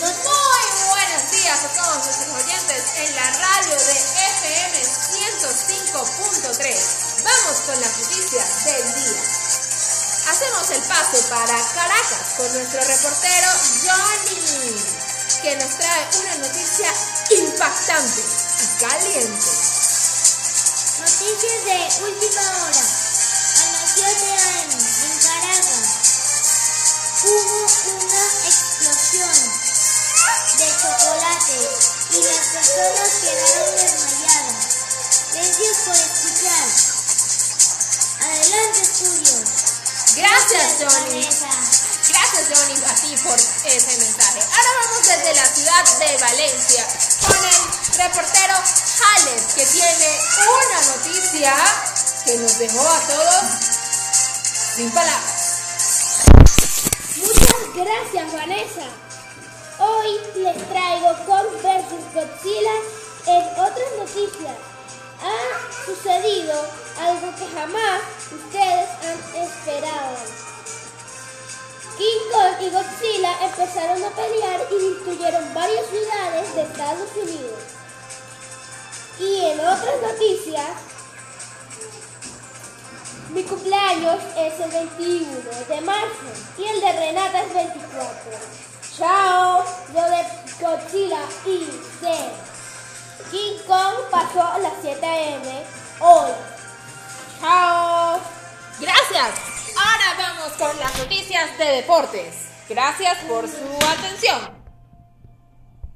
Muy buenos días a todos nuestros oyentes en la radio de FM 105.3. Vamos con las noticias del día. Hacemos el paso para Caracas con nuestro reportero Johnny, que nos trae una noticia impactante y caliente. Noticias de última hora. A las 7 a.m. en quedaron. Gracias por escuchar. Adelante, estudio. Gracias, Johnny. Gracias, Johnny, a ti por ese mensaje. Ahora vamos desde la ciudad de Valencia con el reportero Jales, que tiene una noticia que nos dejó a todos sin palabras. Muchas gracias, Vanessa. Hoy les traigo Kong vs sucedido algo que jamás ustedes han esperado. King Kong y Godzilla empezaron a pelear y destruyeron varias ciudades de Estados Unidos. Y en otras noticias, mi cumpleaños es el 21 de marzo y el de Renata es 24. Chao, lo de Godzilla y Kong a las 7 am hoy. Chao. Gracias. Ahora vamos con las noticias de deportes. Gracias por su atención.